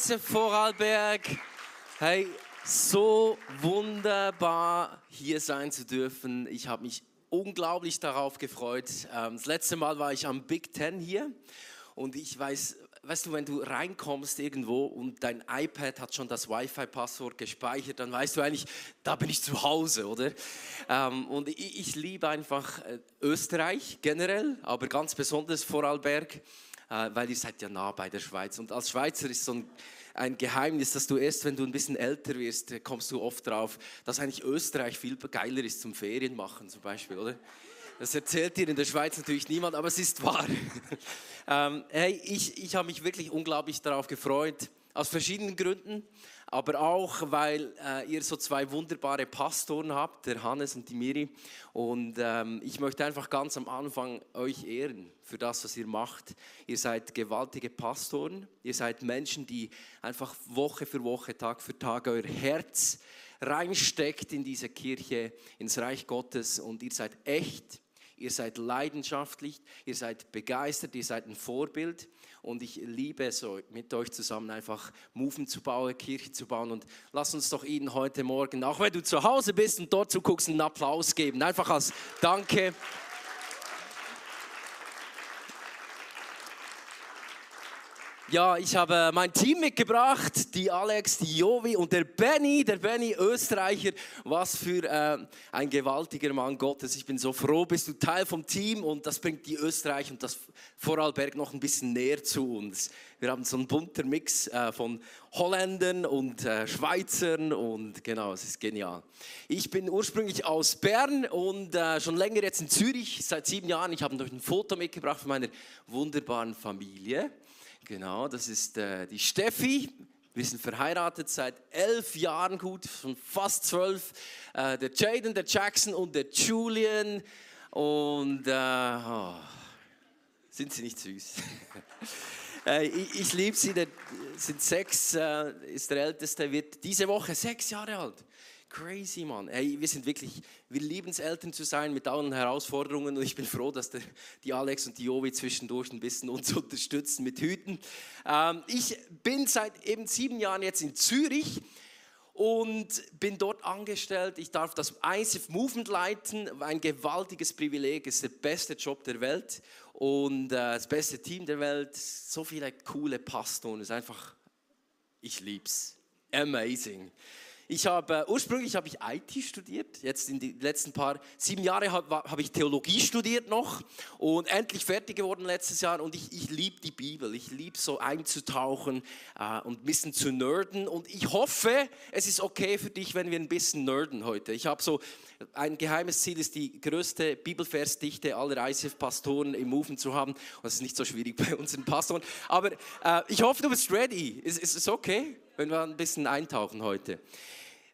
Eise Vorarlberg. Hey, so wunderbar hier sein zu dürfen. Ich habe mich unglaublich darauf gefreut. Ähm, Das letzte Mal war ich am Big Ten hier und ich weiß, weißt du, wenn du reinkommst irgendwo und dein iPad hat schon das Wi-Fi-Passwort gespeichert, dann weißt du eigentlich, da bin ich zu Hause, oder? Ähm, Und ich, ich liebe einfach äh, Österreich generell, aber ganz besonders Vorarlberg äh, weil ihr seid ja nah bei der Schweiz. Und als Schweizer ist so ein, ein Geheimnis, dass du erst, wenn du ein bisschen älter wirst, äh, kommst du oft drauf, dass eigentlich Österreich viel geiler ist zum Ferien machen zum Beispiel, oder? Das erzählt dir in der Schweiz natürlich niemand, aber es ist wahr. ähm, hey, ich, ich habe mich wirklich unglaublich darauf gefreut, aus verschiedenen Gründen, aber auch, weil äh, ihr so zwei wunderbare Pastoren habt, der Hannes und die Miri. Und ähm, ich möchte einfach ganz am Anfang euch ehren für das, was ihr macht. Ihr seid gewaltige Pastoren, ihr seid Menschen, die einfach Woche für Woche, Tag für Tag euer Herz reinsteckt in diese Kirche, ins Reich Gottes und ihr seid echt. Ihr seid leidenschaftlich, ihr seid begeistert, ihr seid ein Vorbild. Und ich liebe es, mit euch zusammen einfach Moven zu bauen, Kirche zu bauen. Und lass uns doch Ihnen heute Morgen, auch wenn du zu Hause bist und dort zuguckst, einen Applaus geben. Einfach als Danke. Ja, ich habe mein Team mitgebracht, die Alex, die Jovi und der Benny, der Benny Österreicher. Was für äh, ein gewaltiger Mann Gottes. Ich bin so froh, bist du Teil vom Team und das bringt die Österreich und das Vorarlberg noch ein bisschen näher zu uns. Wir haben so einen bunter Mix äh, von Holländern und äh, Schweizern und genau, es ist genial. Ich bin ursprünglich aus Bern und äh, schon länger jetzt in Zürich, seit sieben Jahren. Ich habe euch ein Foto mitgebracht von meiner wunderbaren Familie. Genau, das ist äh, die Steffi. Wir sind verheiratet seit elf Jahren gut, schon fast zwölf. Äh, der Jaden, der Jackson und der Julian. Und äh, oh, sind sie nicht süß? Äh, ich ich liebe sie, der sind sechs, äh, ist der Älteste, wird diese Woche sechs Jahre alt. Crazy, Mann. Hey, wir sind wirklich, wir lieben es, Eltern zu sein mit allen Herausforderungen und ich bin froh, dass der, die Alex und die Jovi zwischendurch ein bisschen uns unterstützen mit Hüten. Ähm, ich bin seit eben sieben Jahren jetzt in Zürich und bin dort angestellt. Ich darf das ICF Movement leiten, ein gewaltiges Privileg, es ist der beste Job der Welt und äh, das beste Team der Welt. So viele coole Pastoren, es ist einfach, ich lieb's. Amazing. Ich habe ursprünglich habe ich IT studiert. Jetzt in den letzten paar sieben Jahre habe hab ich Theologie studiert noch und endlich fertig geworden letztes Jahr. Und ich, ich liebe die Bibel. Ich liebe so einzutauchen äh, und ein bisschen zu nerden. Und ich hoffe, es ist okay für dich, wenn wir ein bisschen nerden heute. Ich habe so ein geheimes Ziel ist die größte Bibelversdichte aller ICF-Pastoren im Movement zu haben. Und das ist nicht so schwierig bei unseren Pastoren. Aber äh, ich hoffe, du bist ready. Ist, ist es okay, wenn wir ein bisschen eintauchen heute?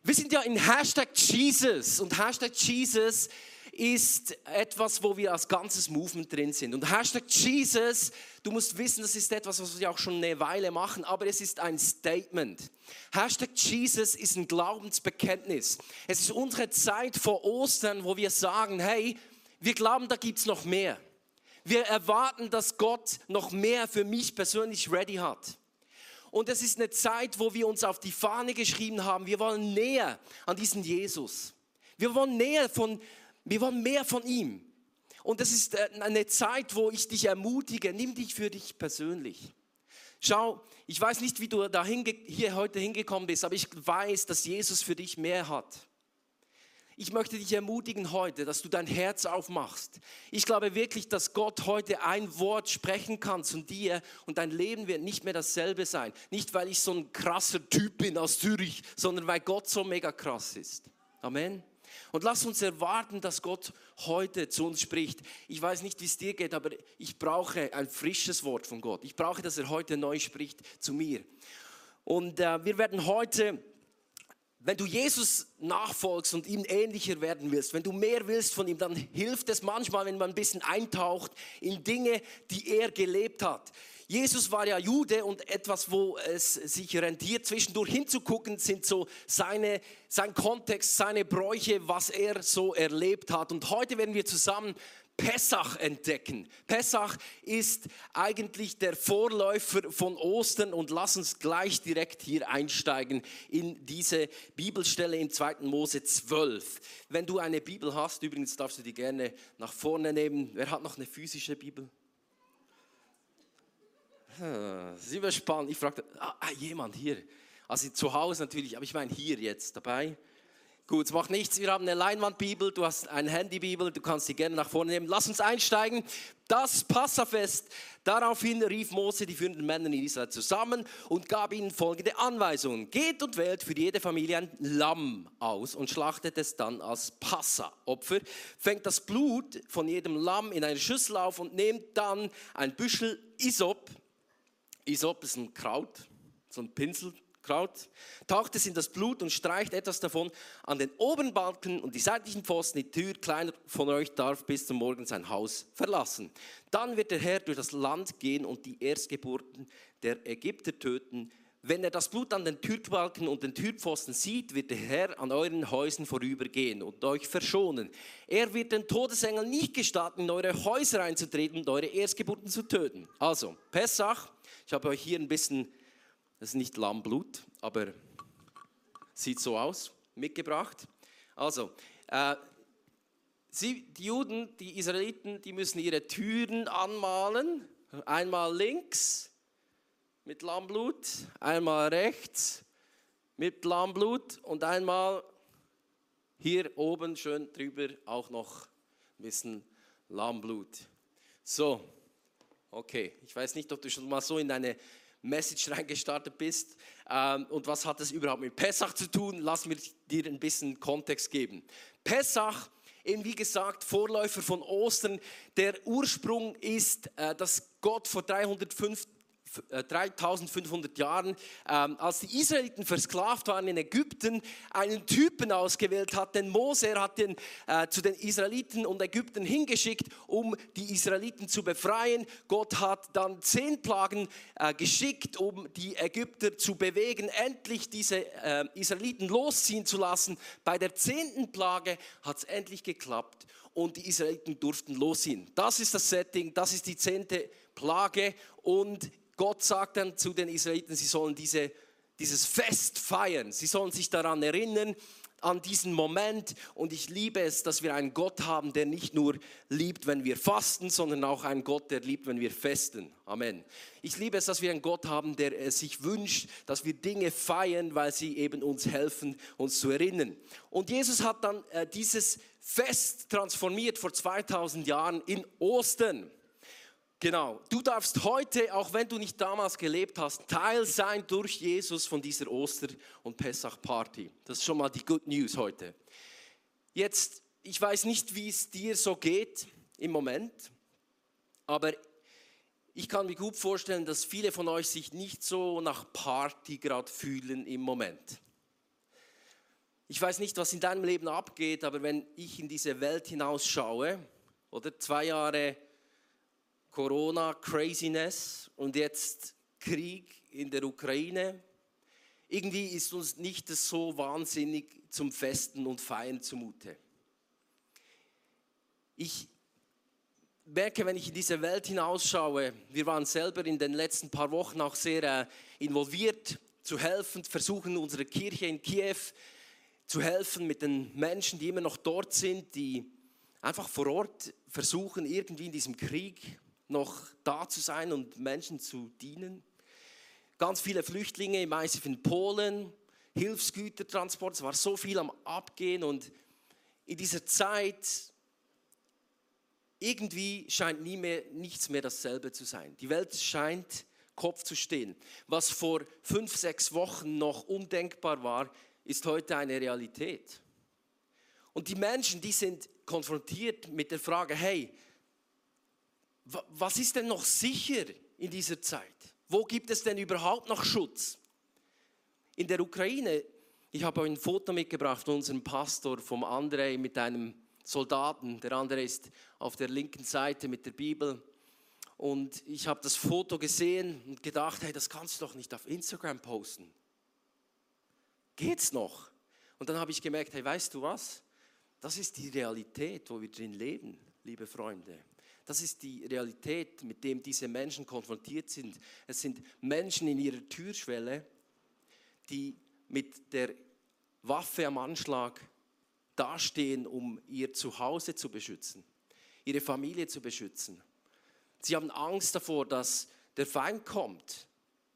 Wir sind ja in Hashtag Jesus und Hashtag Jesus ist etwas, wo wir als ganzes Movement drin sind. Und Hashtag Jesus, du musst wissen, das ist etwas, was wir auch schon eine Weile machen, aber es ist ein Statement. Hashtag Jesus ist ein Glaubensbekenntnis. Es ist unsere Zeit vor Ostern, wo wir sagen, hey, wir glauben, da gibt es noch mehr. Wir erwarten, dass Gott noch mehr für mich persönlich ready hat. Und es ist eine Zeit, wo wir uns auf die Fahne geschrieben haben, wir wollen näher an diesen Jesus. Wir wollen näher von, wir wollen mehr von ihm. Und das ist äh, eine Zeit, wo ich dich ermutige, nimm dich für dich persönlich. Schau, ich weiß nicht, wie du da hier heute hingekommen bist, aber ich weiß, dass Jesus für dich mehr hat. Ich möchte dich ermutigen heute, dass du dein Herz aufmachst. Ich glaube wirklich, dass Gott heute ein Wort sprechen kann zu dir und dein Leben wird nicht mehr dasselbe sein. Nicht, weil ich so ein krasser Typ bin aus Zürich, sondern weil Gott so mega krass ist. Amen. Und lass uns erwarten, dass Gott heute zu uns spricht. Ich weiß nicht, wie es dir geht, aber ich brauche ein frisches Wort von Gott. Ich brauche, dass er heute neu spricht zu mir. Und äh, wir werden heute wenn du Jesus nachfolgst und ihm ähnlicher werden willst, wenn du mehr willst von ihm, dann hilft es manchmal, wenn man ein bisschen eintaucht in Dinge, die er gelebt hat. Jesus war ja Jude und etwas, wo es sich rentiert, zwischendurch hinzugucken, sind so seine, sein Kontext, seine Bräuche, was er so erlebt hat. Und heute werden wir zusammen Pessach entdecken. Pessach ist eigentlich der Vorläufer von Ostern und lass uns gleich direkt hier einsteigen in diese Bibelstelle im 2. Mose 12. Wenn du eine Bibel hast, übrigens darfst du die gerne nach vorne nehmen. Wer hat noch eine physische Bibel? Sie war spannend. Ich fragte, ah, ah, jemand hier. Also zu Hause natürlich, aber ich meine hier jetzt dabei. Gut, es macht nichts. Wir haben eine Leinwandbibel, du hast eine Handybibel, du kannst sie gerne nach vorne nehmen. Lass uns einsteigen. Das Passafest. Daraufhin rief Mose die führenden Männer in Israel zusammen und gab ihnen folgende Anweisungen. Geht und wählt für jede Familie ein Lamm aus und schlachtet es dann als Passa-Opfer. Fängt das Blut von jedem Lamm in eine Schüssel auf und nehmt dann ein Büschel Isop. Isop ist ein Kraut, so ein Pinsel, Kraut, taucht es in das Blut und streicht etwas davon an den oberen Balken und die seitlichen Pfosten. Die Tür kleiner von euch darf bis zum Morgen sein Haus verlassen. Dann wird der Herr durch das Land gehen und die Erstgeburten der Ägypter töten. Wenn er das Blut an den Türbalken und den Türpfosten sieht, wird der Herr an euren Häusern vorübergehen und euch verschonen. Er wird den Todesengel nicht gestatten, in eure Häuser einzutreten und eure Erstgeburten zu töten. Also, Pessach, ich habe euch hier ein bisschen das ist nicht Lammblut, aber sieht so aus, mitgebracht. Also, äh, sie, die Juden, die Israeliten, die müssen ihre Türen anmalen. Einmal links mit Lammblut, einmal rechts mit Lammblut und einmal hier oben schön drüber auch noch ein bisschen Lammblut. So, okay. Ich weiß nicht, ob du schon mal so in eine Message reingestartet bist. Ähm, und was hat das überhaupt mit Pessach zu tun? Lass mir dir ein bisschen Kontext geben. Pessach, eben wie gesagt, Vorläufer von Ostern. Der Ursprung ist, äh, dass Gott vor 350 3500 äh, Jahren, ähm, als die Israeliten versklavt waren in Ägypten, einen Typen ausgewählt hat, den Mose, er hat den äh, zu den Israeliten und Ägypten hingeschickt, um die Israeliten zu befreien. Gott hat dann zehn Plagen äh, geschickt, um die Ägypter zu bewegen, endlich diese Israeliten losziehen zu lassen. Bei der zehnten Plage hat es endlich geklappt und die Israeliten durften losziehen. Das ist das Setting, das ist die zehnte Plage und Gott sagt dann zu den Israeliten, sie sollen diese, dieses Fest feiern. Sie sollen sich daran erinnern, an diesen Moment. Und ich liebe es, dass wir einen Gott haben, der nicht nur liebt, wenn wir fasten, sondern auch einen Gott, der liebt, wenn wir festen. Amen. Ich liebe es, dass wir einen Gott haben, der sich wünscht, dass wir Dinge feiern, weil sie eben uns helfen, uns zu erinnern. Und Jesus hat dann äh, dieses Fest transformiert vor 2000 Jahren in Ostern. Genau, du darfst heute, auch wenn du nicht damals gelebt hast, Teil sein durch Jesus von dieser Oster- und Pessach-Party. Das ist schon mal die Good News heute. Jetzt, ich weiß nicht, wie es dir so geht im Moment, aber ich kann mir gut vorstellen, dass viele von euch sich nicht so nach Party gerade fühlen im Moment. Ich weiß nicht, was in deinem Leben abgeht, aber wenn ich in diese Welt hinausschaue, oder zwei Jahre Corona-Craziness und jetzt Krieg in der Ukraine. Irgendwie ist uns nicht so wahnsinnig zum Festen und Feiern zumute. Ich merke, wenn ich in diese Welt hinausschaue, wir waren selber in den letzten paar Wochen auch sehr äh, involviert, zu helfen, versuchen unsere Kirche in Kiew zu helfen mit den Menschen, die immer noch dort sind, die einfach vor Ort versuchen, irgendwie in diesem Krieg noch da zu sein und Menschen zu dienen. Ganz viele Flüchtlinge im ICF in Polen, Hilfsgütertransport, es war so viel am Abgehen und in dieser Zeit, irgendwie scheint nie mehr, nichts mehr dasselbe zu sein. Die Welt scheint Kopf zu stehen. Was vor fünf, sechs Wochen noch undenkbar war, ist heute eine Realität. Und die Menschen, die sind konfrontiert mit der Frage, hey, was ist denn noch sicher in dieser Zeit? Wo gibt es denn überhaupt noch Schutz? In der Ukraine, ich habe ein Foto mitgebracht von unserem Pastor, vom André mit einem Soldaten. Der andere ist auf der linken Seite mit der Bibel. Und ich habe das Foto gesehen und gedacht, hey, das kannst du doch nicht auf Instagram posten. Geht's noch? Und dann habe ich gemerkt, hey, weißt du was? Das ist die Realität, wo wir drin leben, liebe Freunde. Das ist die Realität, mit dem diese Menschen konfrontiert sind. Es sind Menschen in ihrer Türschwelle, die mit der Waffe am Anschlag dastehen, um ihr Zuhause zu beschützen, ihre Familie zu beschützen. Sie haben Angst davor, dass der Feind kommt,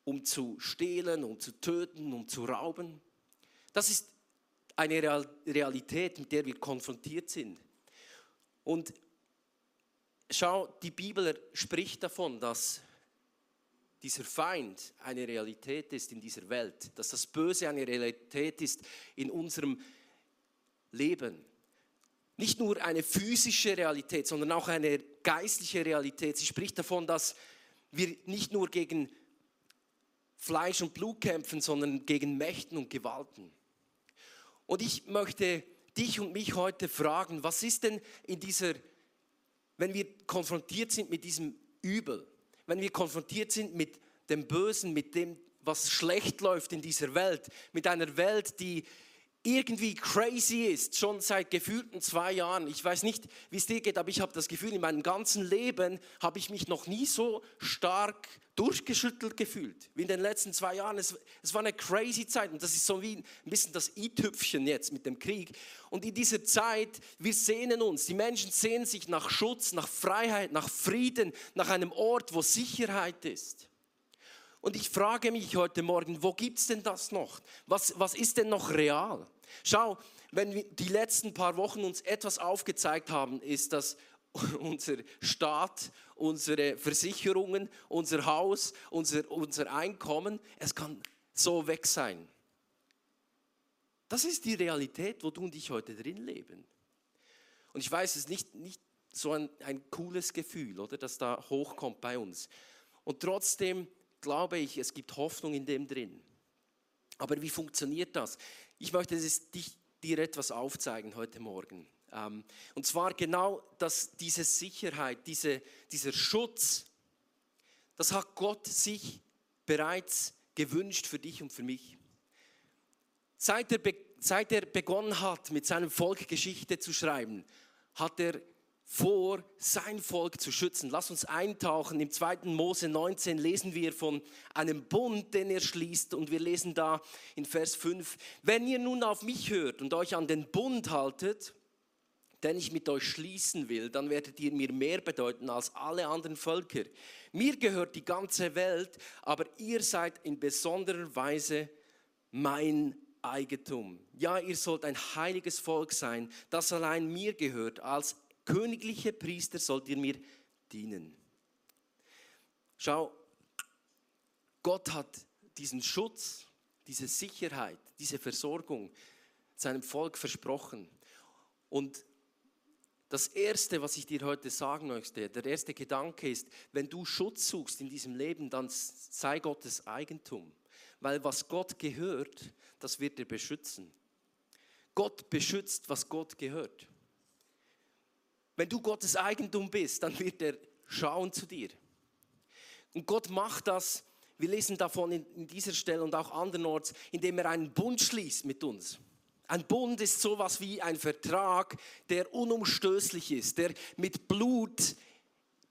um zu stehlen, um zu töten, um zu rauben. Das ist eine Realität, mit der wir konfrontiert sind. Und schau, die Bibel spricht davon, dass dieser Feind eine Realität ist in dieser Welt, dass das Böse eine Realität ist in unserem Leben. Nicht nur eine physische Realität, sondern auch eine geistliche Realität. Sie spricht davon, dass wir nicht nur gegen Fleisch und Blut kämpfen, sondern gegen Mächten und Gewalten. Und ich möchte dich und mich heute fragen, was ist denn in dieser, wenn wir konfrontiert sind mit diesem Übel, wenn wir konfrontiert sind mit dem Bösen, mit dem, was schlecht läuft in dieser Welt, mit einer Welt, die irgendwie crazy ist, schon seit gefühlten zwei Jahren. Ich weiß nicht, wie es dir geht, aber ich habe das Gefühl, in meinem ganzen Leben habe ich mich noch nie so stark durchgeschüttelt gefühlt wie in den letzten zwei Jahren. Es, es war eine crazy Zeit und das ist so wie ein bisschen das i-Tüpfchen jetzt mit dem Krieg. Und in dieser Zeit, wir sehnen uns, die Menschen sehnen sich nach Schutz, nach Freiheit, nach Frieden, nach einem Ort, wo Sicherheit ist. Und ich frage mich heute Morgen, wo gibt es denn das noch? Was, was ist denn noch real? Schau, wenn wir die letzten paar Wochen uns etwas aufgezeigt haben, ist, dass unser Staat, unsere Versicherungen, unser Haus, unser, unser Einkommen, es kann so weg sein. Das ist die Realität, wo du und ich heute drin leben. Und ich weiß, es ist nicht, nicht so ein, ein cooles Gefühl, oder, das da hochkommt bei uns. Und trotzdem glaube ich, es gibt Hoffnung in dem drin. Aber wie funktioniert das? Ich möchte dich, dir etwas aufzeigen heute Morgen. Ähm, und zwar genau, dass diese Sicherheit, diese, dieser Schutz, das hat Gott sich bereits gewünscht für dich und für mich. Seit er, seit er begonnen hat, mit seinem Volk Geschichte zu schreiben, hat er vor, sein Volk zu schützen. Lass uns eintauchen. Im 2. Mose 19 lesen wir von einem Bund, den er schließt. Und wir lesen da in Vers 5, wenn ihr nun auf mich hört und euch an den Bund haltet, den ich mit euch schließen will, dann werdet ihr mir mehr bedeuten als alle anderen Völker. Mir gehört die ganze Welt, aber ihr seid in besonderer Weise mein Eigentum. Ja, ihr sollt ein heiliges Volk sein, das allein mir gehört. Als königliche Priester sollt ihr mir dienen. Schau, Gott hat diesen Schutz, diese Sicherheit, diese Versorgung seinem Volk versprochen. Und das Erste, was ich dir heute sagen möchte, der erste Gedanke ist, wenn du Schutz suchst in diesem Leben, dann sei Gottes Eigentum. Weil was Gott gehört, das wird er beschützen. Gott beschützt, was Gott gehört. Wenn du Gottes Eigentum bist, dann wird er schauen zu dir. Und Gott macht das, wir lesen davon in, dieser Stelle und auch andernorts, indem er einen Bund schließt mit uns. Ein Bund ist sowas wie ein Vertrag, der unumstößlich ist, der mit Blut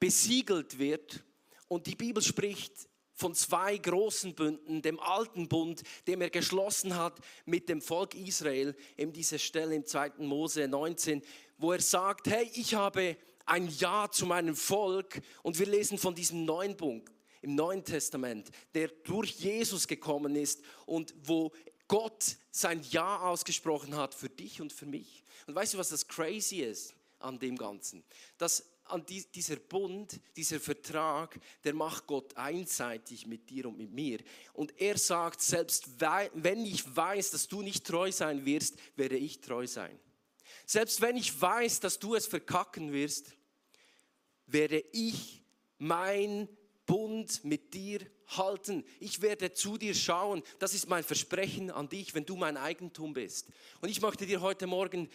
besiegelt wird. Und die Bibel spricht von zwei großen Bünden, dem alten Bund, dem er geschlossen hat mit dem Volk Israel, eben diese Stelle im 2. Mose 19, wo er sagt, hey, ich habe ein Ja zu meinem Volk und wir lesen von diesem neuen Punkt im Neuen Testament, der durch Jesus gekommen ist und wo Gott sein Ja ausgesprochen hat für dich und für mich. Und weißt du, was das crazy ist an dem Ganzen? Dass an die, dieser Bund, dieser Vertrag, der macht Gott einseitig mit dir und mit mir. Und er sagt, selbst wenn ich weiß, dass du nicht treu sein wirst, werde ich treu sein. Selbst wenn ich weiß, dass du es verkacken wirst, werde ich mein Bund mit dir halten. Ich werde zu dir schauen. Das ist mein Versprechen an dich, wenn du mein Eigentum bist. Und ich möchte dir heute Morgen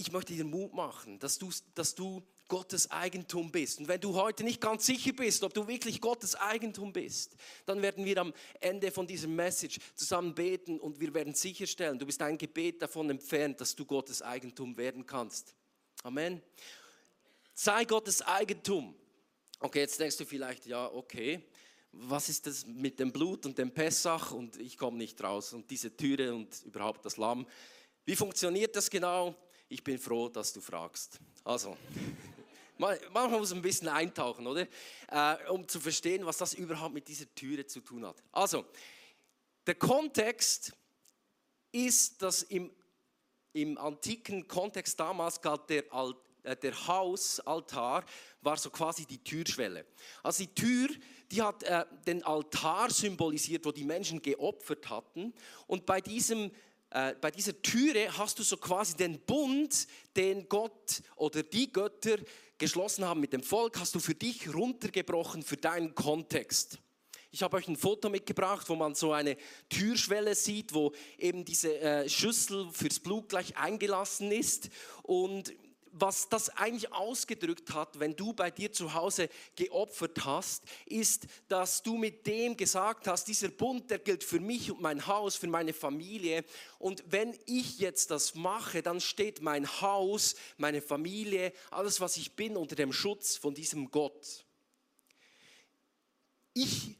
ich möchte dir Mut machen, dass du, dass du Gottes Eigentum bist. Und wenn du heute nicht ganz sicher bist, ob du wirklich Gottes Eigentum bist, dann werden wir am Ende von dieser Message zusammen beten und wir werden sicherstellen, du bist ein Gebet davon entfernt, dass du Gottes Eigentum werden kannst. Amen. Sei Gottes Eigentum. Okay, jetzt denkst du vielleicht, ja, okay, was ist das mit dem Blut und dem Pessach und ich komme nicht raus und diese Türe und überhaupt das Lamm. Wie funktioniert das genau? Ich bin froh, dass du fragst. Also, manchmal muss man ein bisschen eintauchen, oder? Äh, um zu verstehen, was das überhaupt mit dieser Türe zu tun hat. Also, der Kontext ist, dass im, im antiken Kontext damals galt der, Alt, der Hausaltar, war so quasi die Türschwelle. Also die Tür, die hat äh, den Altar symbolisiert, wo die Menschen geopfert hatten. Und bei diesem äh, bei dieser Türe hast du so quasi den Bund, den Gott oder die Götter geschlossen haben mit dem Volk, hast du für dich runtergebrochen, für deinen Kontext. Ich habe euch ein Foto mitgebracht, wo man so eine Türschwelle sieht, wo eben diese äh, Schüssel fürs Blut gleich eingelassen ist. Und was das eigentlich ausgedrückt hat, wenn du bei dir zu Hause geopfert hast, ist, dass du mit dem gesagt hast, dieser Bund, der gilt für mich und mein Haus, für meine Familie. Und wenn ich jetzt das mache, dann steht mein Haus, meine Familie, alles, was ich bin, unter dem Schutz von diesem Gott. Ich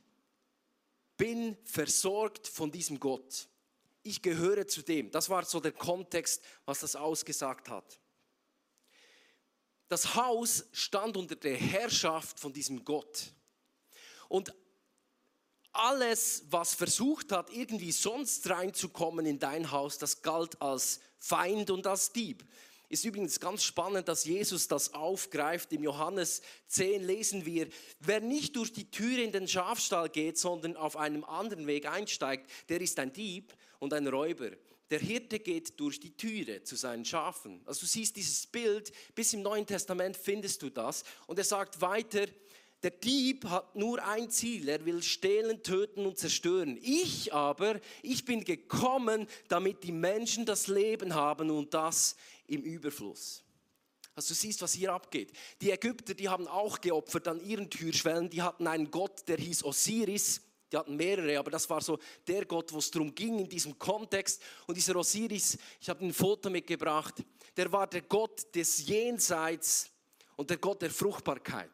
bin versorgt von diesem Gott. Ich gehöre zu dem. Das war so der Kontext, was das ausgesagt hat das Haus stand unter der Herrschaft von diesem Gott. Und alles, was versucht hat, irgendwie sonst reinzukommen in dein Haus, das galt als Feind und als Dieb. Ist übrigens ganz spannend, dass Jesus das aufgreift. Im Johannes 10 lesen wir, wer nicht durch die Tür in den Schafstall geht, sondern auf einem anderen Weg einsteigt, der ist ein Dieb und ein Räuber. Der Hirte geht durch die Türe zu seinen Schafen. Also du siehst dieses Bild, bis im Neuen Testament findest du das. Und er sagt weiter, der Dieb hat nur ein Ziel, er will stehlen, töten und zerstören. Ich aber, ich bin gekommen, damit die Menschen das Leben haben und das im Überfluss. Also du siehst, was hier abgeht. Die Ägypter, die haben auch geopfert an ihren Türschwellen, die hatten einen Gott, der hieß Osiris. Die hatten mehrere, aber das war so der Gott, wo es darum ging in diesem Kontext. Und dieser Osiris, ich habe ein Foto mitgebracht, der war der Gott des Jenseits und der Gott der Fruchtbarkeit.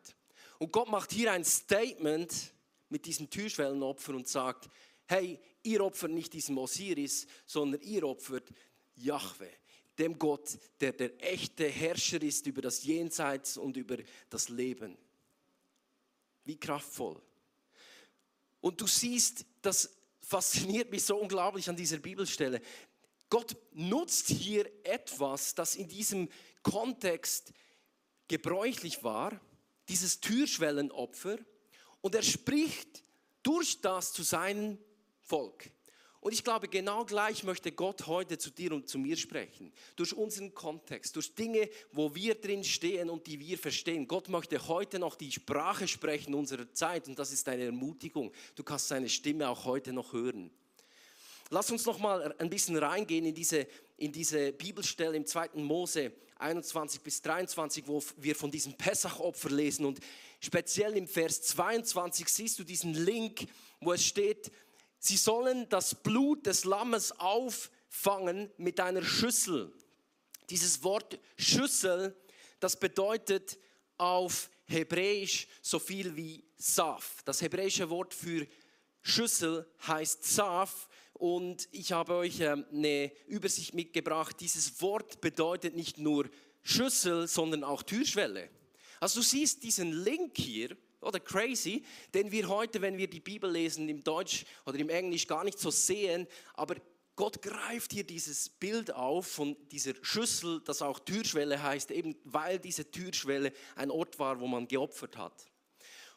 Und Gott macht hier ein Statement mit diesen Türschwellenopfern und sagt, hey, ihr opfert nicht diesem Osiris, sondern ihr opfert Yahweh, dem Gott, der der echte Herrscher ist über das Jenseits und über das Leben. Wie kraftvoll. Und du siehst, das fasziniert mich so unglaublich an dieser Bibelstelle. Gott nutzt hier etwas, das in diesem Kontext gebräuchlich war, dieses Türschwellenopfer, und er spricht durch das zu seinem Volk. Und ich glaube, genau gleich möchte Gott heute zu dir und zu mir sprechen. Durch unseren Kontext, durch Dinge, wo wir drin stehen und die wir verstehen. Gott möchte heute noch die Sprache sprechen unserer Zeit und das ist eine Ermutigung. Du kannst seine Stimme auch heute noch hören. Lass uns noch mal ein bisschen reingehen in diese, in diese Bibelstelle im 2. Mose 21 bis 23, wo wir von diesem Pessachopfer lesen. Und speziell im Vers 22 siehst du diesen Link, wo es steht, Sie sollen das Blut des Lammes auffangen mit einer Schüssel. Dieses Wort Schüssel, das bedeutet auf Hebräisch so viel wie Saf. Das hebräische Wort für Schüssel heißt Saf und ich habe euch ähm, eine Übersicht mitgebracht. Dieses Wort bedeutet nicht nur Schüssel, sondern auch Türschwelle. Also du siehst diesen Link hier oder crazy, den wir heute, wenn wir die Bibel lesen, im Deutsch oder im Englisch gar nicht so sehen, aber Gott greift hier dieses Bild auf von dieser Schüssel, das auch Türschwelle heißt, eben weil diese Türschwelle ein Ort war, wo man geopfert hat.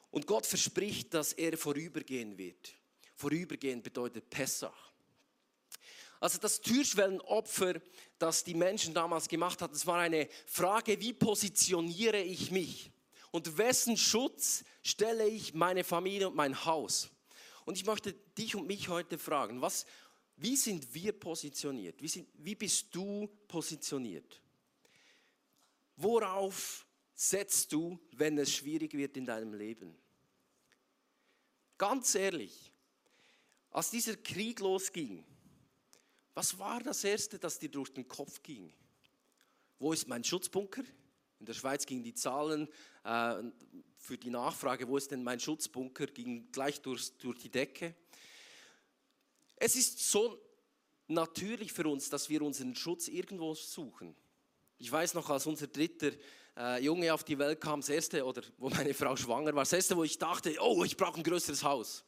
Und Gott verspricht, dass er vorübergehen wird. Vorübergehen bedeutet Pessach. Also das Türschwellenopfer, das die Menschen damals gemacht hatten, das war eine Frage, wie positioniere ich mich? Und wessen Schutz stelle ich meine Familie und mein Haus? Und ich möchte dich und mich heute fragen, was, wie sind wir positioniert? Wie, sind, wie bist du positioniert? Worauf setzt du, wenn es schwierig wird in deinem Leben? Ganz ehrlich, als dieser Krieg losging, was war das Erste, das dir durch den Kopf ging? Wo ist mein Schutzbunker? In der Schweiz gingen die Zahlen äh, für die Nachfrage, wo ist denn mein Schutzbunker, ging gleich durch, durch die Decke. Es ist so natürlich für uns, dass wir unseren Schutz irgendwo suchen. Ich weiß noch, als unser dritter äh, Junge auf die Welt kam, das erste, oder wo meine Frau schwanger war, das erste, wo ich dachte, oh, ich brauche ein größeres Haus.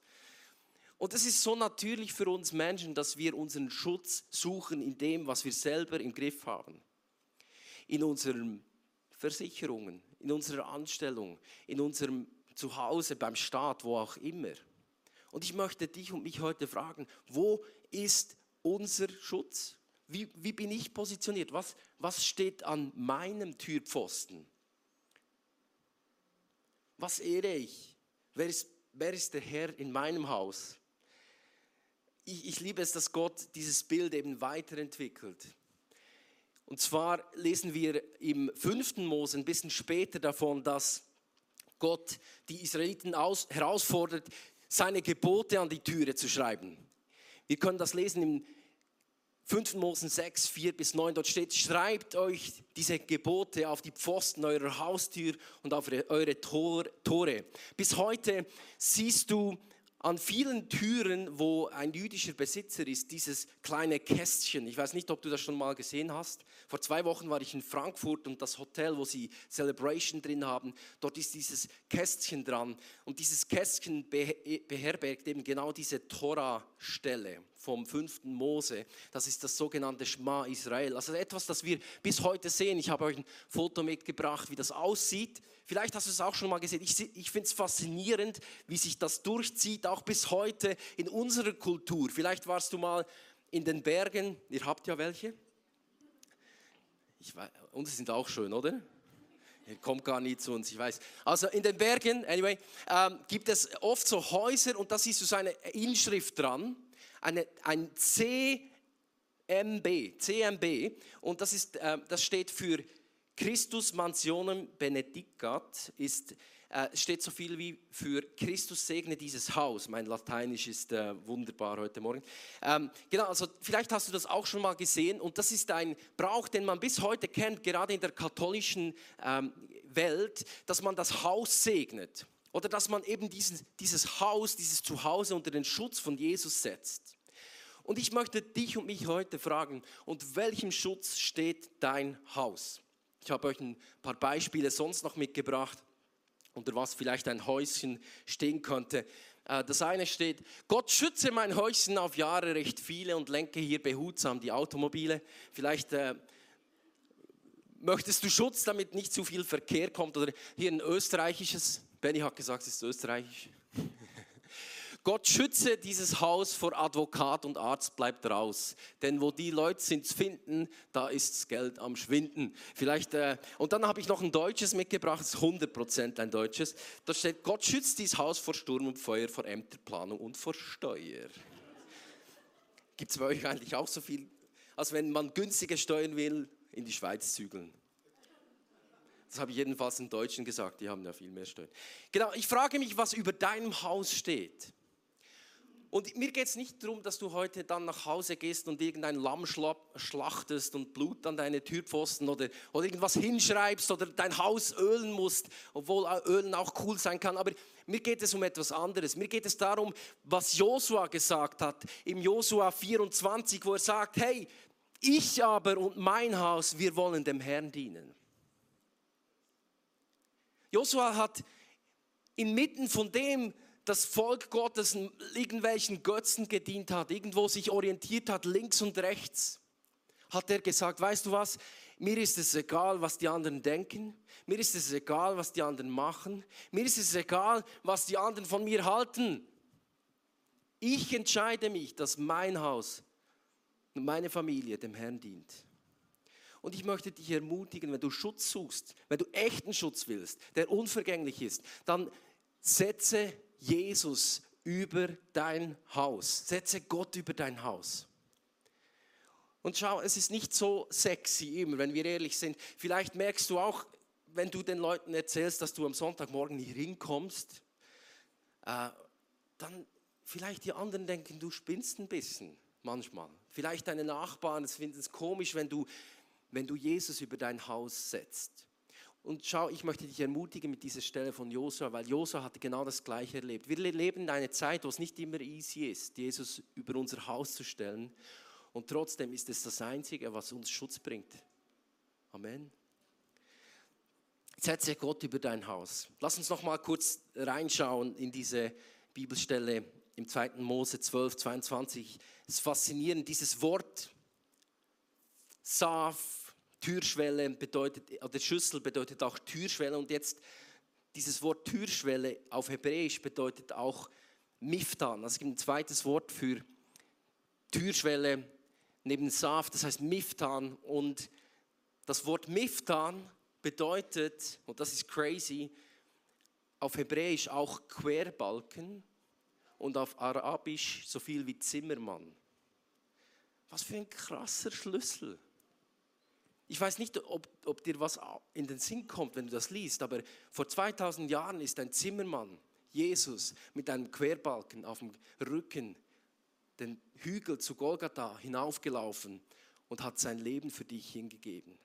Und es ist so natürlich für uns Menschen, dass wir unseren Schutz suchen in dem, was wir selber im Griff haben. In unseren Versicherungen, in unserer Anstellung, in unserem Zuhause, beim Staat, wo auch immer. Und ich möchte dich und mich heute fragen, wo ist unser Schutz? Wie, wie bin ich positioniert? Was, was steht an meinem Türpfosten? Was ehre ich? Wer ist, wer ist der Herr in meinem Haus? ich, ich liebe es, dass Gott dieses Bild eben weiterentwickelt. Und zwar lesen wir im fünften Mose ein bisschen später davon, dass Gott die Israeliten aus, herausfordert, seine Gebote an die Türe zu schreiben. Wir können das lesen im 5. Mose 6, 4 bis 9. Dort steht, schreibt euch diese Gebote auf die Pfosten eurer Haustür und auf eure Tore. Bis heute siehst du an vielen Türen, wo ein jüdischer Besitzer ist, dieses kleine Kästchen. Ich weiß nicht, ob du das schon mal gesehen hast. Vor zwei Wochen war ich in Frankfurt und das Hotel, wo sie Celebration drin haben, dort ist dieses Kästchen dran. Und dieses Kästchen beherbergt eben genau diese Tora-Stelle vom fünften Mose. Das ist das sogenannte Schma Israel. Also etwas, das wir bis heute sehen. Ich habe euch ein Foto mitgebracht, wie das aussieht. Vielleicht hast du es auch schon mal gesehen. Ich, ich finde es faszinierend, wie sich das durchzieht, auch bis heute in unserer Kultur. Vielleicht warst du mal in den Bergen. Ihr habt ja welche. Ich weiß, unsere sind auch schön, oder? Ihr kommt gar nicht zu uns, ich weiß. Also in den Bergen, anyway, ähm, gibt es oft so Häuser und da siehst du so eine Inschrift dran, eine, ein CMB, CMB und das, ist, äh, das steht für Christus Mansionem Benedicat ist, äh, steht so viel wie für Christus segne dieses Haus. Mein Lateinisch ist äh, wunderbar heute Morgen. Ähm, genau, also vielleicht hast du das auch schon mal gesehen und das ist ein Brauch, den man bis heute kennt, gerade in der katholischen ähm, Welt, dass man das Haus segnet oder dass man eben diesen, dieses Haus, dieses Zuhause unter den Schutz von Jesus setzt. Und ich möchte dich und mich heute fragen, unter welchem Schutz steht dein Haus? Ich habe euch ein paar Beispiele sonst noch mitgebracht, unter was vielleicht ein Häuschen stehen könnte. Äh, das eine steht, Gott schütze mein Häuschen auf Jahre recht viele und lenke hier behutsam die Automobile. Vielleicht äh, möchtest du Schutz, damit nicht zu viel Verkehr kommt. Oder hier ein österreichisches, Benny hat gesagt, es ist österreichisch. Gott schütze dieses Haus vor Advokat und Arzt bleibt raus. Denn wo die Leute sind finden, da ist das Geld am Schwinden. Vielleicht, äh, und dann habe ich noch ein deutsches mitgebracht, das ist 100% ein deutsches. Da steht, Gott schützt dieses Haus vor Sturm und Feuer, vor Ämterplanung und vor Steuer. Gibt es bei euch eigentlich auch so viel, als wenn man günstige Steuern will, in die Schweiz zügeln? Das habe ich jedenfalls den Deutschen gesagt, die haben ja viel mehr Steuern. Genau, ich frage mich, was über deinem Haus steht. Und mir geht es nicht darum, dass du heute dann nach Hause gehst und irgendein Lamm schlachtest und Blut an deine Türpfosten oder, oder irgendwas hinschreibst oder dein Haus ölen musst, obwohl Ölen auch cool sein kann. Aber mir geht es um etwas anderes. Mir geht es darum, was Josua gesagt hat im Josua 24, wo er sagt, hey, ich aber und mein Haus, wir wollen dem Herrn dienen. Josua hat inmitten von dem das Volk Gottes irgendwelchen Götzen gedient hat, irgendwo sich orientiert hat, links und rechts, hat er gesagt, weißt du was, mir ist es egal, was die anderen denken, mir ist es egal, was die anderen machen, mir ist es egal, was die anderen von mir halten. Ich entscheide mich, dass mein Haus und meine Familie dem Herrn dient. Und ich möchte dich ermutigen, wenn du Schutz suchst, wenn du echten Schutz willst, der unvergänglich ist, dann setze Jesus über dein Haus. Setze Gott über dein Haus. Und schau, es ist nicht so sexy immer, wenn wir ehrlich sind. Vielleicht merkst du auch, wenn du den Leuten erzählst, dass du am Sonntagmorgen hier hinkommst, äh, dann vielleicht die anderen denken, du spinnst ein bisschen manchmal. Vielleicht deine Nachbarn finden es komisch, wenn du, wenn du Jesus über dein Haus setzt. Und schau, ich möchte dich ermutigen mit dieser Stelle von Josua, weil Josua hatte genau das Gleiche erlebt. Wir leben in einer Zeit, wo es nicht immer easy ist, Jesus über unser Haus zu stellen. Und trotzdem ist es das Einzige, was uns Schutz bringt. Amen. Setze Gott über dein Haus. Lass uns noch mal kurz reinschauen in diese Bibelstelle im 2. Mose 12, 22. Es ist faszinierend, dieses Wort Saf, Türschwelle bedeutet, oder Schüssel bedeutet auch Türschwelle und jetzt dieses Wort Türschwelle auf Hebräisch bedeutet auch Miftan. Also es gibt ein zweites Wort für Türschwelle neben Saf, das heißt Miftan und das Wort Miftan bedeutet, und das ist crazy, auf Hebräisch auch Querbalken und auf Arabisch so viel wie Zimmermann. Was für ein krasser Schlüssel. Ich weiß nicht, ob, ob, dir was in den Sinn kommt, wenn du das liest, aber vor 2000 Jahren ist ein Zimmermann, Jesus, mit einem Querbalken auf dem Rücken den Hügel zu Golgatha hinaufgelaufen und hat sein Leben für dich hingegeben.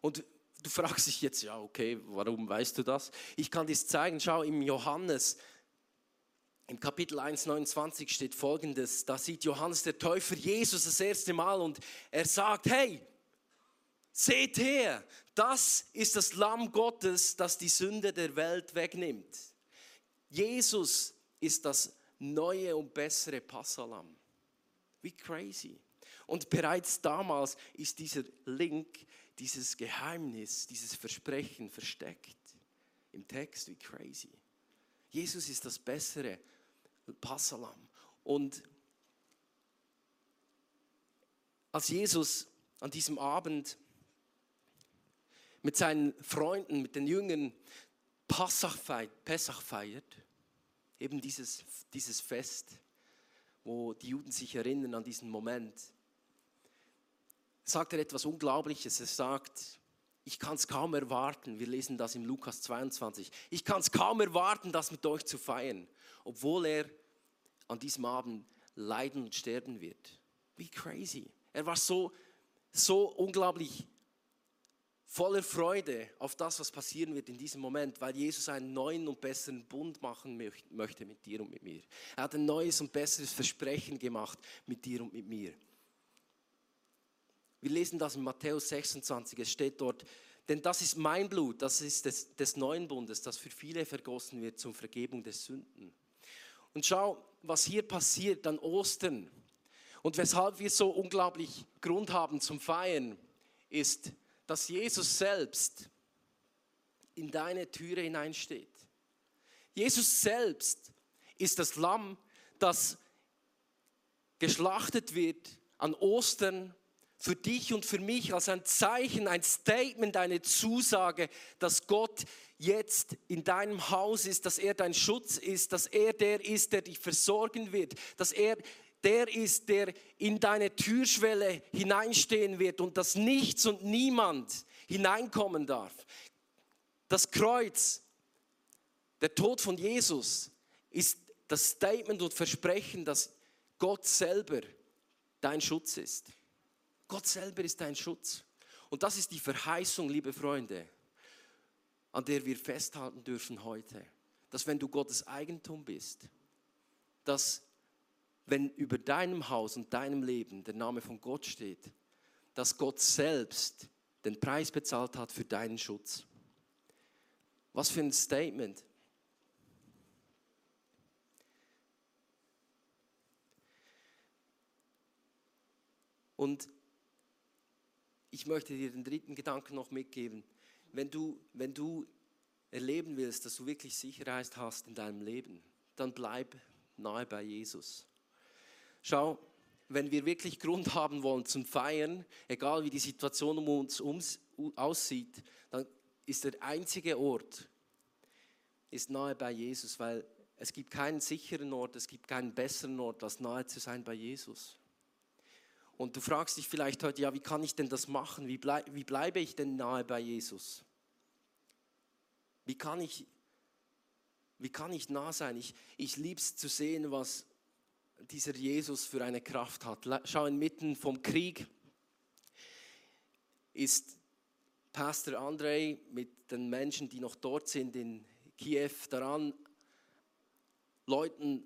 Und du fragst dich jetzt, ja, okay, warum weißt du das? Ich kann dir zeigen, schau, im Johannes im Kapitel 1, 29 steht folgendes, da sieht Johannes der Täufer Jesus das erste Mal und er sagt, hey, seht her, das ist das Lamm Gottes, das die Sünde der Welt wegnimmt. Jesus ist das neue und bessere Passalam. Wie crazy. Und bereits damals ist dieser Link, dieses Geheimnis, dieses Versprechen versteckt im Text. Wie crazy. Jesus ist das bessere Passalam. Und als Jesus an diesem Abend mit seinen Freunden, mit den Jüngern Passach feiert, Pessach feiert, eben dieses, dieses Fest, wo die Juden sich erinnern an diesen Moment, sagt er etwas Unglaubliches. Er sagt, ich kann es kaum erwarten, wir lesen das im Lukas 22, ich kann es kaum erwarten, das mit euch zu feiern obwohl er an diesem Abend leiden und sterben wird. Wie crazy. Er war so, so unglaublich voller Freude auf das, was passieren wird in diesem Moment, weil Jesus einen neuen und besseren Bund machen möchte mit dir und mit mir. Er hat ein neues und besseres Versprechen gemacht mit dir und mit mir. Wir lesen das in Matthäus 26, es steht dort, denn das ist mein Blut, das ist des, des neuen Bundes, das für viele vergossen wird zur Vergebung des Sünden. Und schau, was hier passiert an Ostern und weshalb wir so unglaublich Grund haben zum Feiern, ist, dass Jesus selbst in deine Türe hineinsteht. Jesus selbst ist das Lamm, das geschlachtet wird an Ostern für dich und für mich als ein Zeichen, ein Statement, eine Zusage, dass Gott jetzt in deinem Haus ist, dass er dein Schutz ist, dass er der ist, der dich versorgen wird, dass er der ist, der in deine Türschwelle hineinstehen wird und dass nichts und niemand hineinkommen darf. Das Kreuz, der Tod von Jesus ist das Statement und Versprechen, dass Gott selber dein Schutz ist. Gott selber ist dein Schutz. Und das ist die Verheißung, liebe Freunde, an der wir festhalten dürfen heute. Dass wenn du Gottes Eigentum bist, dass wenn über deinem Haus und deinem Leben der Name von Gott steht, dass Gott selbst den Preis bezahlt hat für deinen Schutz. Was für ein Statement. Und ich möchte dir den dritten Gedanken noch mitgeben. Wenn du, wenn du erleben willst, dass du wirklich Sicherheit hast in deinem Leben, dann bleib nahe bei Jesus. Schau, wenn wir wirklich Grund haben wollen zum Feiern, egal wie die Situation um uns aussieht, dann ist der einzige Ort, ist nahe bei Jesus, weil es gibt keinen sicheren Ort, es gibt keinen besseren Ort, als nahe zu sein bei Jesus. Und du fragst dich vielleicht heute, ja, wie kann ich denn das machen? Wie, bleib, wie bleibe ich denn nahe bei Jesus? Wie kann ich, wie kann ich nah sein? Ich, ich liebe es zu sehen, was dieser Jesus für eine Kraft hat. Schau, inmitten vom Krieg ist Pastor Andrei mit den Menschen, die noch dort sind in Kiew, daran, Leuten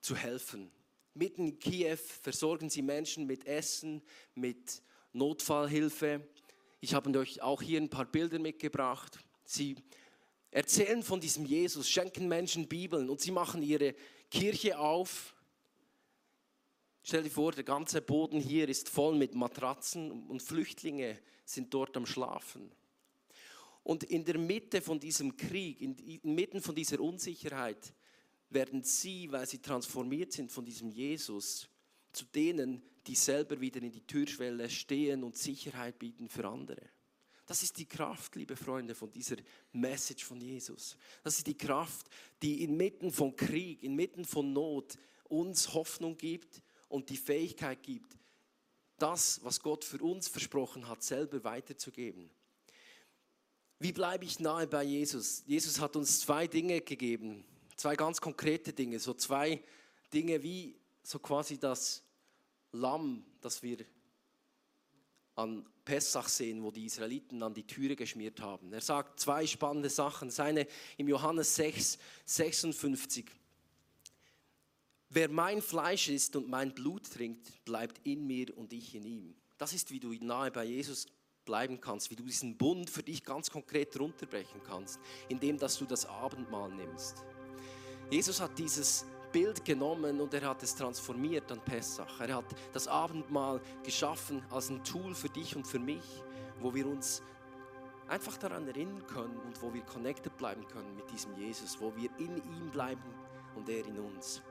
zu helfen. Mitten in Kiew versorgen sie Menschen mit Essen, mit Notfallhilfe. Ich habe euch auch hier ein paar Bilder mitgebracht. Sie erzählen von diesem Jesus, schenken Menschen Bibeln und sie machen ihre Kirche auf. Stell dir vor, der ganze Boden hier ist voll mit Matratzen und Flüchtlinge sind dort am Schlafen. Und in der Mitte von diesem Krieg, inmitten von dieser Unsicherheit, werden sie, weil sie transformiert sind von diesem Jesus, zu denen, die selber wieder in die Türschwelle stehen und Sicherheit bieten für andere. Das ist die Kraft, liebe Freunde, von dieser Message von Jesus. Das ist die Kraft, die inmitten von Krieg, inmitten von Not uns Hoffnung gibt und die Fähigkeit gibt, das, was Gott für uns versprochen hat, selber weiterzugeben. Wie bleibe ich nahe bei Jesus? Jesus hat uns zwei Dinge gegeben, zwei ganz konkrete Dinge, so zwei Dinge wie so quasi das Lamm, das wir an Pessach sehen, wo die Israeliten an die Türe geschmiert haben. Er sagt zwei spannende Sachen. Seine im Johannes 6, 56. Wer mein Fleisch isst und mein Blut trinkt, bleibt in mir und ich in ihm. Das ist, wie du nahe bei Jesus bleiben kannst, wie du diesen Bund für dich ganz konkret runterbrechen kannst, indem dass du das Abendmahl nimmst. Jesus hat dieses Bild genommen und er hat es transformiert an Pessach. Er hat das Abendmahl geschaffen als ein Tool für dich und für mich, wo wir uns einfach daran erinnern können und wo wir connected bleiben können mit diesem Jesus, wo wir in ihm bleiben und er in uns.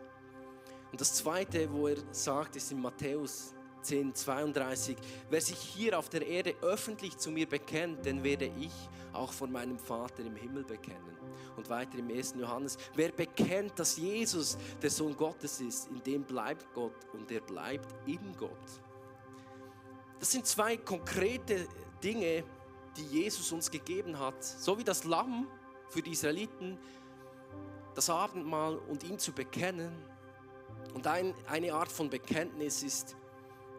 Und das Zweite, wo er sagt, ist in Matthäus 10, 32, wer sich hier auf der Erde öffentlich zu mir bekennt, den werde ich auch von meinem Vater im Himmel bekennen. Und weiter im 1. Johannes, wer bekennt, dass Jesus der Sohn Gottes ist, in dem bleibt Gott und er bleibt in Gott. Das sind zwei konkrete Dinge, die Jesus uns gegeben hat, so wie das Lamm für die Israeliten, das Abendmahl und ihn zu bekennen. Und ein, eine Art von Bekenntnis ist,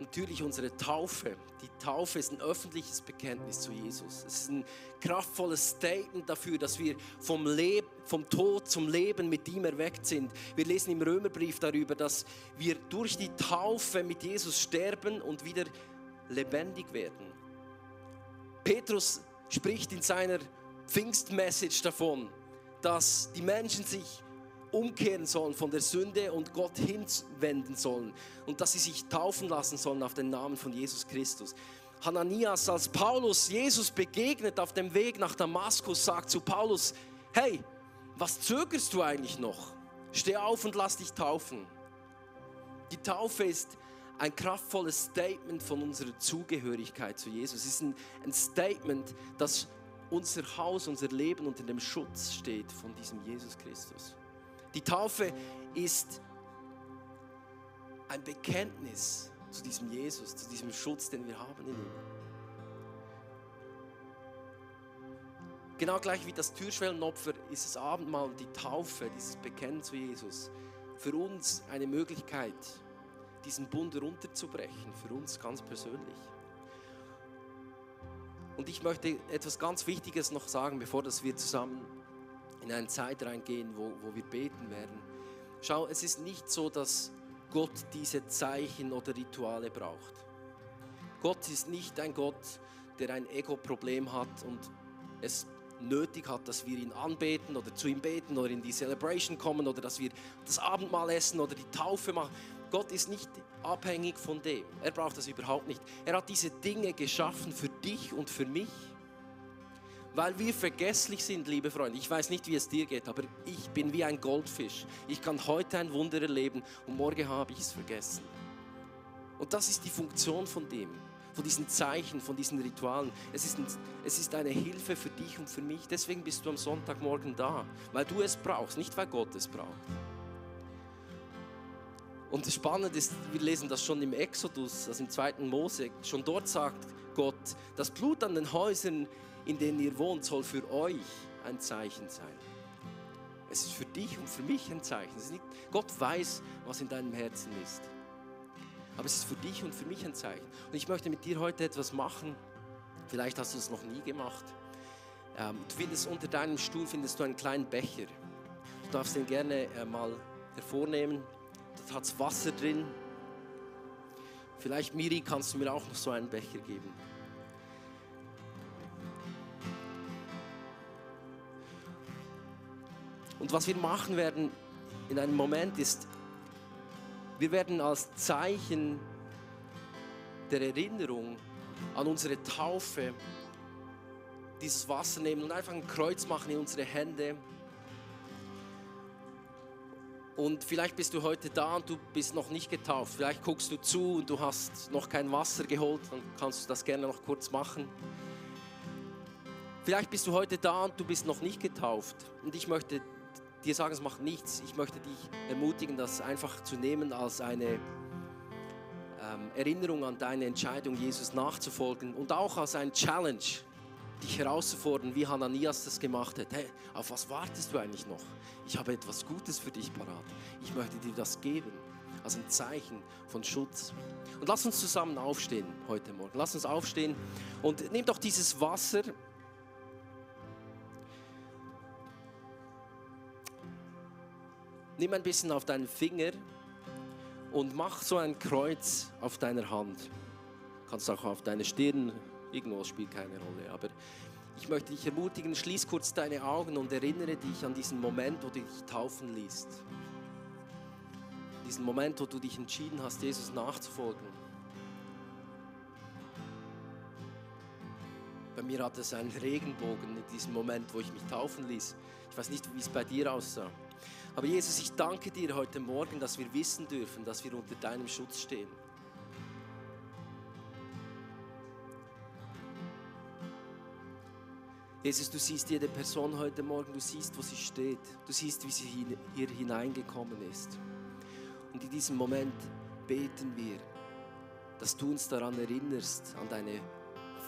natürlich unsere Taufe. Die Taufe ist ein öffentliches Bekenntnis zu Jesus. Es ist ein kraftvolles Statement dafür, dass wir vom, Leben, vom Tod zum Leben mit ihm erweckt sind. Wir lesen im Römerbrief darüber, dass wir durch die Taufe mit Jesus sterben und wieder lebendig werden. Petrus spricht in seiner Pfingstmessage davon, dass die Menschen sich umkehren sollen von der Sünde und Gott hinwenden sollen und dass sie sich taufen lassen sollen auf den Namen von Jesus Christus. Hananias, als Paulus Jesus begegnet auf dem Weg nach Damaskus, sagt zu Paulus, hey, was zögerst du eigentlich noch? Steh auf und lass dich taufen. Die Taufe ist ein kraftvolles Statement von unserer Zugehörigkeit zu Jesus. Es ist ein, Statement, dass unser Haus, unser Leben unter dem Schutz steht von diesem Jesus Christus. Die Taufe ist ein Bekenntnis zu diesem Jesus, zu diesem Schutz, den wir haben in ihm. Genau gleich wie das Türschwellenopfer ist das Abendmahl und die Taufe, dieses Bekennen zu Jesus, für uns eine Möglichkeit, diesen Bund runterzubrechen, für uns ganz persönlich. Und ich möchte etwas ganz Wichtiges noch sagen, bevor dass wir zusammen in eine Zeit reingehen, wo, wo wir beten werden. Schau, es ist nicht so, dass Gott diese Zeichen oder Rituale braucht. Gott ist nicht ein Gott, der ein Ego-Problem hat und es nötig hat, dass wir ihn anbeten oder zu ihm beten oder in die Celebration kommen oder dass wir das Abendmahl essen oder die Taufe machen. Gott ist nicht abhängig von dem. Er braucht das überhaupt nicht. Er hat diese Dinge geschaffen für dich und für mich. Weil wir vergesslich sind, liebe Freunde. Ich weiß nicht, wie es dir geht, aber ich bin wie ein Goldfisch. Ich kann heute ein Wunder erleben und morgen habe ich es vergessen. Und das ist die Funktion von dem, von diesen Zeichen, von diesen Ritualen. Es ist, ein, es ist eine Hilfe für dich und für mich. Deswegen bist du am Sonntagmorgen da, weil du es brauchst, nicht weil Gott es braucht. Und das Spannende ist, wir lesen das schon im Exodus, also im zweiten Mose, schon dort sagt Gott, das Blut an den Häusern in denen ihr wohnt, soll für euch ein Zeichen sein. Es ist für dich und für mich ein Zeichen. Nicht, Gott weiß, was in deinem Herzen ist. Aber es ist für dich und für mich ein Zeichen. Und ich möchte mit dir heute etwas machen. Vielleicht hast du es noch nie gemacht. Ähm, du findest unter deinem Stuhl findest du einen kleinen Becher. Du darfst den gerne äh, mal hervornehmen. Da hat Wasser drin. Vielleicht, Miri, kannst du mir auch noch so einen Becher geben. Und was wir machen werden in einem Moment ist, wir werden als Zeichen der Erinnerung an unsere Taufe dieses Wasser nehmen und einfach ein Kreuz machen in unsere Hände. Und vielleicht bist du heute da und du bist noch nicht getauft. Vielleicht guckst du zu und du hast noch kein Wasser geholt, dann kannst du das gerne noch kurz machen. Vielleicht bist du heute da und du bist noch nicht getauft. Und ich möchte dir sagen, es macht nichts. Ich möchte dich ermutigen, das einfach zu nehmen als eine ähm, Erinnerung an deine Entscheidung, Jesus nachzufolgen und auch als ein Challenge, dich herauszufordern, wie Hananias das gemacht hat. Hey, auf was wartest du eigentlich noch? Ich habe etwas Gutes für dich parat. Ich möchte dir das geben als ein Zeichen von Schutz. Und lass uns zusammen aufstehen heute Morgen. Lass uns aufstehen und nimm doch dieses Wasser nimm ein bisschen auf deinen Finger und mach so ein Kreuz auf deiner Hand. Kannst auch auf deine Stirn, irgendwo spielt keine Rolle. Aber ich möchte dich ermutigen, schließ kurz deine Augen und erinnere dich an diesen Moment, wo du dich taufen ließt. Diesen Moment, wo du dich entschieden hast, Jesus nachzufolgen. Bei mir hat es einen Regenbogen in diesem Moment, wo ich mich taufen ließ. Ich weiß nicht, wie es bei dir aussah. Aber Jesus, ich danke dir heute Morgen, dass wir wissen dürfen, dass wir unter deinem Schutz stehen. Jesus, du siehst jede Person heute Morgen, du siehst, wo sie steht, du siehst, wie sie hier hineingekommen ist. Und in diesem Moment beten wir, dass du uns daran erinnerst, an, deine,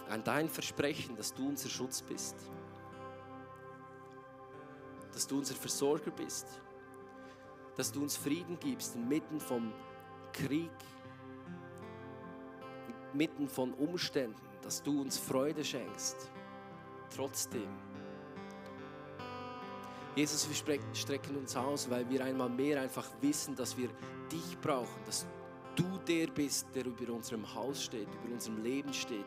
an dein Versprechen, dass du unser Schutz bist, dass du unser Versorger bist dass du uns Frieden gibst inmitten vom Krieg, inmitten von Umständen, dass du uns Freude schenkst. Trotzdem. Jesus, wir strecken uns aus, weil wir einmal mehr einfach wissen, dass wir dich brauchen, dass du der bist, der über unserem Haus steht, über unserem Leben steht.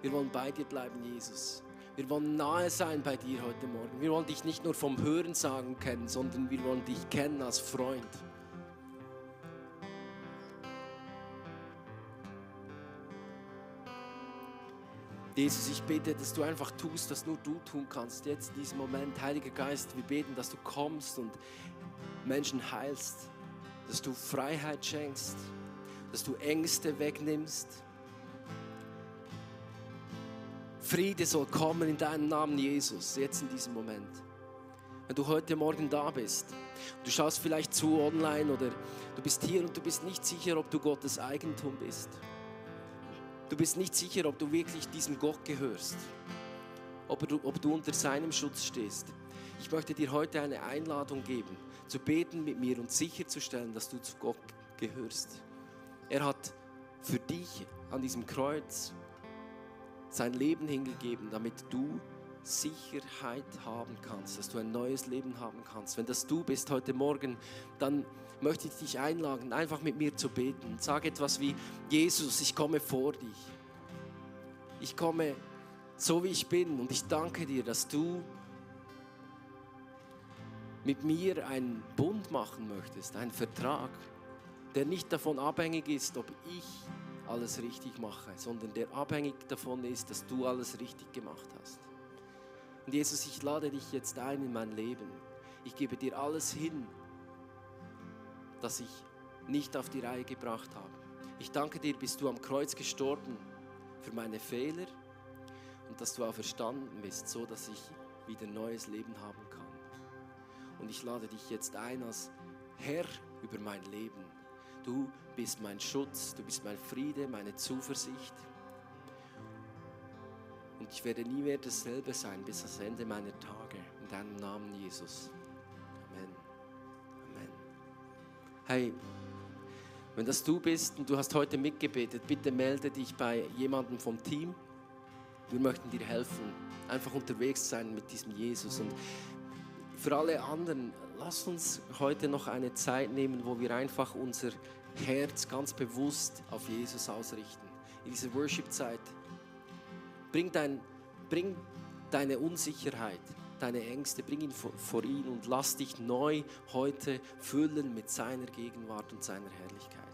Wir wollen bei dir bleiben, Jesus. Wir wollen nahe sein bei dir heute Morgen. Wir wollen dich nicht nur vom Hören sagen kennen, sondern wir wollen dich kennen als Freund. Jesus, ich bete, dass du einfach tust, was nur du tun kannst. Jetzt in diesem Moment, Heiliger Geist, wir beten, dass du kommst und Menschen heilst, dass du Freiheit schenkst, dass du Ängste wegnimmst Friede soll kommen in deinem Namen, Jesus, jetzt in diesem Moment. Wenn du heute Morgen da bist, du schaust vielleicht zu online oder du bist hier und du bist nicht sicher, ob du Gottes Eigentum bist. Du bist nicht sicher, ob du wirklich diesem Gott gehörst, ob du, ob du unter seinem Schutz stehst. Ich möchte dir heute eine Einladung geben, zu beten mit mir und sicherzustellen, dass du zu Gott gehörst. Er hat für dich an diesem Kreuz sein Leben hingegeben, damit du Sicherheit haben kannst, dass du ein neues Leben haben kannst. Wenn das du bist heute Morgen, dann möchte ich dich einladen, einfach mit mir zu beten. Sag etwas wie, Jesus, ich komme vor dich. Ich komme so, wie ich bin und ich danke dir, dass du mit mir einen Bund machen möchtest, einen Vertrag, der nicht davon abhängig ist, ob ich alles richtig mache, sondern der abhängig davon ist, dass du alles richtig gemacht hast. Und Jesus, ich lade dich jetzt ein in mein Leben. Ich gebe dir alles hin, das ich nicht auf die Reihe gebracht habe. Ich danke dir, bist du am Kreuz gestorben für meine Fehler und dass du auferstanden bist, so dass ich wieder neues Leben haben kann. Und ich lade dich jetzt ein als Herr über mein Leben. Du bist mein Schutz, du bist mein Friede, meine Zuversicht. Und ich werde nie mehr dasselbe sein bis ans Ende meiner Tage. In deinem Namen, Jesus. Amen. Amen. Hey, wenn das du bist und du hast heute mitgebetet, bitte melde dich bei jemandem vom Team. Wir möchten dir helfen, einfach unterwegs sein mit diesem Jesus. Und für alle anderen, lass uns heute noch eine Zeit nehmen, wo wir einfach unser Herz ganz bewusst auf Jesus ausrichten. In dieser Worship-Zeit. Bring, dein, bring deine Unsicherheit, deine Ängste, bring ihn vor, vor ihn und lass dich neu heute füllen mit seiner Gegenwart und seiner Herrlichkeit.